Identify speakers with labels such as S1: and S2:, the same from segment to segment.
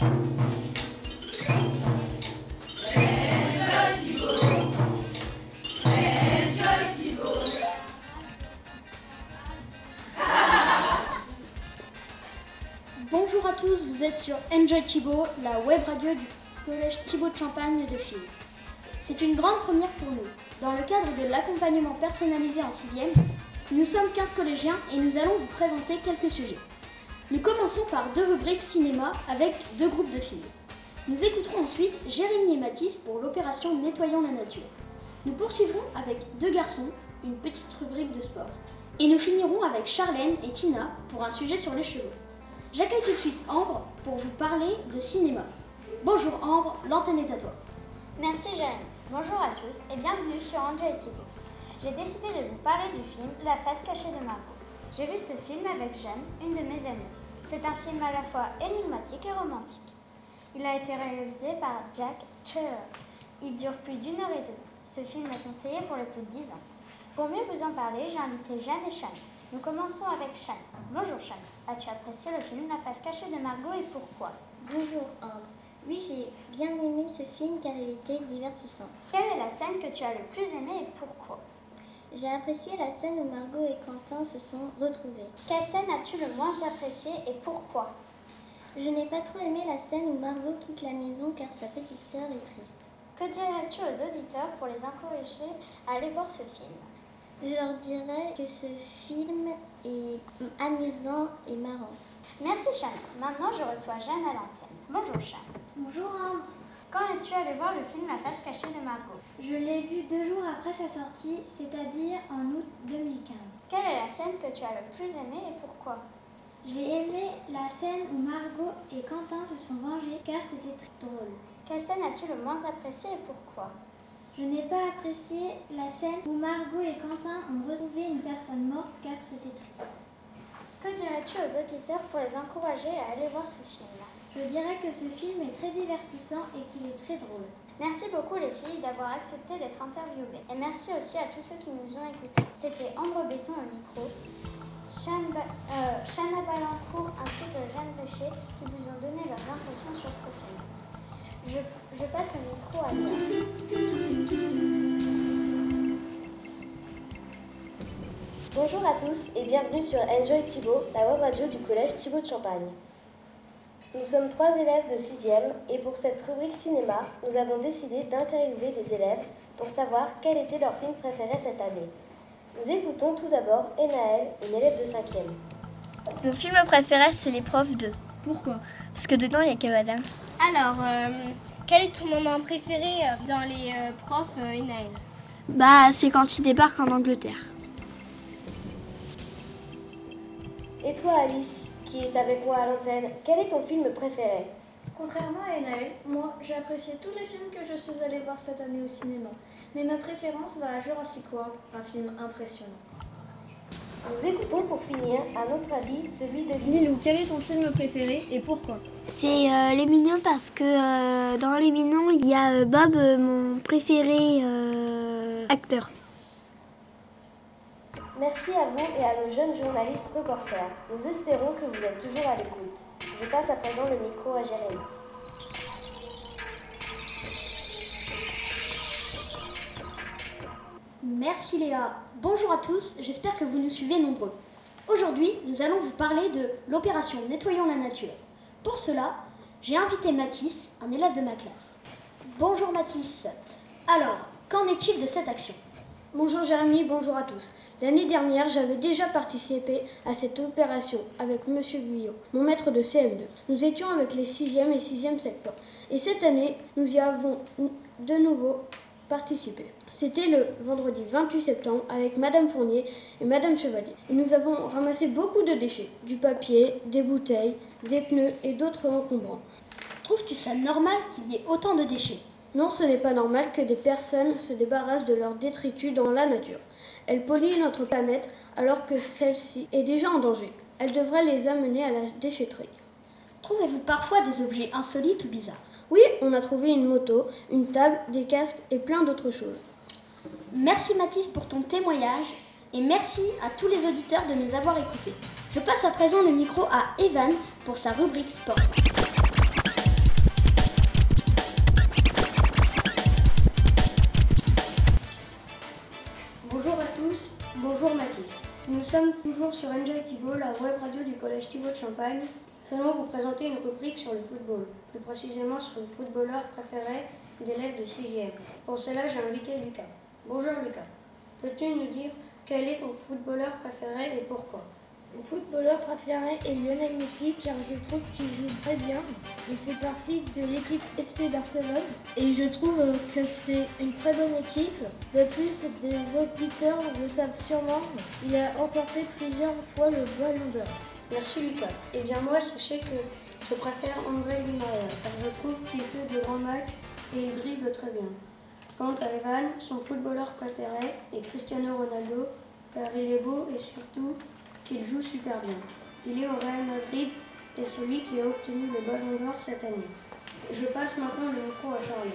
S1: Bonjour à tous, vous êtes sur Enjoy Thibault, la web radio du collège Thibault de Champagne de Filles. C'est une grande première pour nous. Dans le cadre de l'accompagnement personnalisé en 6 nous sommes 15 collégiens et nous allons vous présenter quelques sujets. Nous commençons par deux rubriques cinéma avec deux groupes de filles. Nous écouterons ensuite Jérémy et Mathis pour l'opération Nettoyons la nature. Nous poursuivrons avec deux garçons, une petite rubrique de sport. Et nous finirons avec Charlène et Tina pour un sujet sur les cheveux. J'accueille tout de suite Ambre pour vous parler de cinéma. Bonjour Ambre, l'antenne est à toi.
S2: Merci Jérémy. Bonjour à tous et bienvenue sur Angel TV. J'ai décidé de vous parler du film La face cachée de Margot. J'ai vu ce film avec Jeanne, une de mes amies. C'est un film à la fois énigmatique et romantique. Il a été réalisé par Jack Cherer. Il dure plus d'une heure et demie. Ce film est conseillé pour les plus de 10 ans. Pour mieux vous en parler, j'ai invité Jeanne et Chane. Nous commençons avec Chane. Bonjour Chane. As-tu apprécié le film La face cachée de Margot et pourquoi?
S3: Bonjour Ambre. Oui, j'ai bien aimé ce film car il était divertissant.
S2: Quelle est la scène que tu as le plus aimée et pourquoi?
S3: J'ai apprécié la scène où Margot et Quentin se sont retrouvés.
S2: Quelle scène as-tu le moins appréciée et pourquoi?
S3: Je n'ai pas trop aimé la scène où Margot quitte la maison car sa petite sœur est triste.
S2: Que dirais-tu aux auditeurs pour les encourager à aller voir ce film?
S3: Je leur dirais que ce film est amusant et marrant.
S2: Merci Chane. Maintenant, je reçois Jeanne à l'antenne. Bonjour Chane.
S1: Bonjour Ambre.
S2: Quand es-tu allé voir le film La face cachée de Margot
S1: Je l'ai vu deux jours après sa sortie, c'est-à-dire en août 2015.
S2: Quelle est la scène que tu as le plus aimée et pourquoi?
S1: J'ai aimé la scène où Margot et Quentin se sont vengés car c'était très drôle.
S2: Quelle scène as-tu le moins appréciée et pourquoi?
S1: Je n'ai pas apprécié la scène où Margot et Quentin ont retrouvé une personne morte car c'était triste.
S2: Que dirais-tu aux auditeurs pour les encourager à aller voir ce film?
S1: Je dirais que ce film est très divertissant et qu'il est très drôle.
S2: Merci beaucoup les filles d'avoir accepté d'être interviewées. Et merci aussi à tous ceux qui nous ont écoutés. C'était Ambre Béton au micro, Chana euh, Balancourt ainsi que Jeanne Richer qui vous ont donné leurs impressions sur ce film. Je, je passe le micro à.
S4: Bonjour à tous et bienvenue sur Enjoy Thibault, la web radio du collège Thibault de Champagne. Nous sommes trois élèves de 6e et pour cette rubrique cinéma, nous avons décidé d'interviewer des élèves pour savoir quel était leur film préféré cette année. Nous écoutons tout d'abord Enaël, une élève de 5e.
S5: Mon film préféré, c'est Les Profs 2.
S1: Pourquoi?
S5: Parce que dedans, il y a Kev Adams.
S6: Alors, euh, quel est ton moment préféré euh, dans les euh, profs euh, Enaël?
S5: Bah, c'est quand il débarque en Angleterre.
S4: Et toi Alice, qui est avec moi à l'antenne, quel est ton film préféré?
S7: Contrairement à Enaël, moi j'ai apprécié tous les films que je suis allée voir cette année au cinéma. Mais ma préférence va à Jurassic World, un film impressionnant.
S4: Nous écoutons pour finir, à notre avis, celui de
S7: Lilou, quel est ton film préféré et pourquoi?
S5: C'est euh, Les Mignons parce que euh, dans Les Mignons, il y a euh, Bob, mon préféré euh, acteur.
S4: Merci à vous et à nos jeunes journalistes reporters. Nous espérons que vous êtes toujours à l'écoute. Je passe à présent le micro à Jérémy.
S1: Merci Léa. Bonjour à tous, j'espère que vous nous suivez nombreux. Aujourd'hui, nous allons vous parler de l'opération Nettoyons la nature. Pour cela, j'ai invité Mathis, un élève de ma classe. Bonjour Mathis. Alors, qu'en est-il de cette action?
S8: Bonjour Jérémy, bonjour à tous. L'année dernière, j'avais déjà participé à cette opération avec Monsieur Guyot, mon maître de CM2. Nous étions avec les 6e et 6e secteurs. Et cette année, nous y avons de nouveau participé. C'était le vendredi 28 septembre avec Madame Fournier et Madame Chevalier. Et nous avons ramassé beaucoup de déchets, du papier, des bouteilles, des pneus et d'autres encombrants.
S1: Trouves-tu ça normal qu'il y ait autant de déchets?
S8: Non, ce n'est pas normal que des personnes se débarrassent de leurs détritus dans la nature. Elles polluent notre planète alors que celle-ci est déjà en danger. Elles devraient les amener à la déchetterie.
S1: Trouvez-vous parfois des objets insolites ou bizarres?
S8: Oui, on a trouvé une moto, une table, des casques et plein d'autres choses.
S1: Merci Mathis pour ton témoignage et merci à tous les auditeurs de nous avoir écoutés. Je passe à présent le micro à Evan pour sa rubrique sport.
S9: Sommes toujours sur Enjoy Thibault, la web radio du collège Thibault de Champagne. Nous allons vous présenter une rubrique sur le football, plus précisément sur le footballeur préféré d'élèves de 6e. Pour cela, j'ai invité Lucas. Bonjour Lucas. Peux-tu nous dire quel est ton footballeur préféré et pourquoi?
S8: Mon footballeur préféré est Lionel Messi car je trouve qu'il joue très bien. Il fait partie de l'équipe FC Barcelone et je trouve que c'est une très bonne équipe. De plus, des auditeurs le savent sûrement, il a remporté plusieurs fois le Ballon d'Or.
S9: Merci Lucas. Eh bien moi, sachez que je préfère André Maria car je trouve qu'il fait de grands matchs et il dribble très bien. Quant à Evan, son footballeur préféré est Cristiano Ronaldo car il est beau et surtout qu'il joue super bien. Il est au Real Madrid et celui qui a obtenu le Ballon d'Or cette année. Je passe maintenant le micro à Charlie.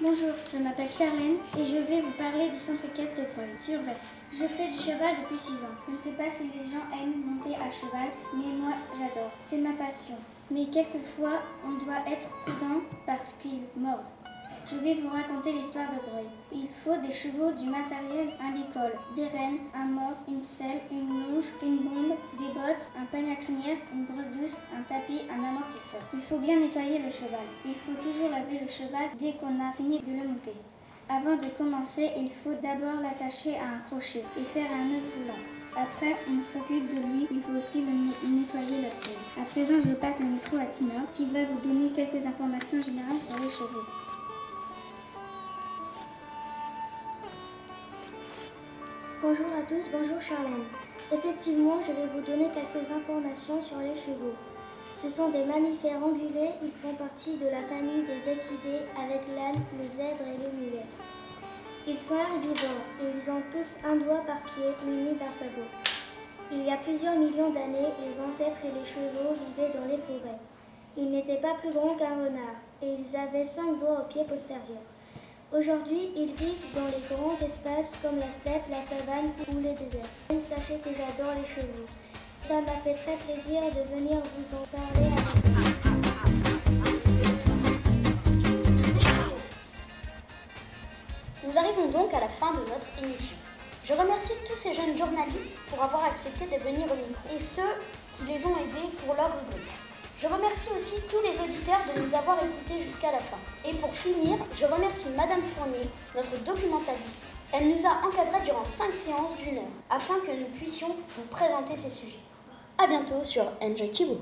S10: Bonjour, je m'appelle Charlène et je vais vous parler du centre équestre de Paul, sur Vest. Je fais du cheval depuis 6 ans. Je ne sais pas si les gens aiment monter à cheval, mais moi j'adore. C'est ma passion. Mais quelquefois, on doit être prudent parce qu'ils mordent. Je vais vous raconter l'histoire de Breuil. Il faut des chevaux, du matériel agricole, des rênes, un mort, une selle, une longe, une bombe, des bottes, un panier à crinière, une brosse douce, un tapis, un amortisseur. Il faut bien nettoyer le cheval. Il faut toujours laver le cheval dès qu'on a fini de le monter. Avant de commencer, il faut d'abord l'attacher à un crochet et faire un nœud coulant. Après, on s'occupe de lui, il faut aussi nettoyer la selle. À présent, je passe le micro à Tina qui va vous donner quelques informations générales sur les chevaux.
S3: Bonjour à tous, bonjour Charlène. Effectivement, je vais vous donner quelques informations sur les chevaux. Ce sont des mammifères ongulés, ils font partie de la famille des équidés avec l'âne, le zèbre et le mulet. Ils sont herbivores ils ont tous un doigt par pied muni d'un sabot. Il y a plusieurs millions d'années, les ancêtres et les chevaux vivaient dans les forêts. Ils n'étaient pas plus grands qu'un renard et ils avaient cinq doigts aux pieds postérieurs. Aujourd'hui, ils vivent dans les grands espaces comme la steppe, la savane ou les déserts. Sachez que j'adore les chevaux. Ça m'a fait très plaisir de venir vous en parler.
S1: Nous arrivons donc à la fin de notre émission. Je remercie tous ces jeunes journalistes pour avoir accepté de venir au micro et ceux qui les ont aidés pour leur rubrique. Je remercie aussi tous les auditeurs de nous avoir écoutés jusqu'à la fin. Et pour finir, je remercie Madame Fournier, notre documentaliste. Elle nous a encadrés durant 5 séances d'une heure afin que nous puissions vous présenter ces sujets. A bientôt sur Enjoy Thibault.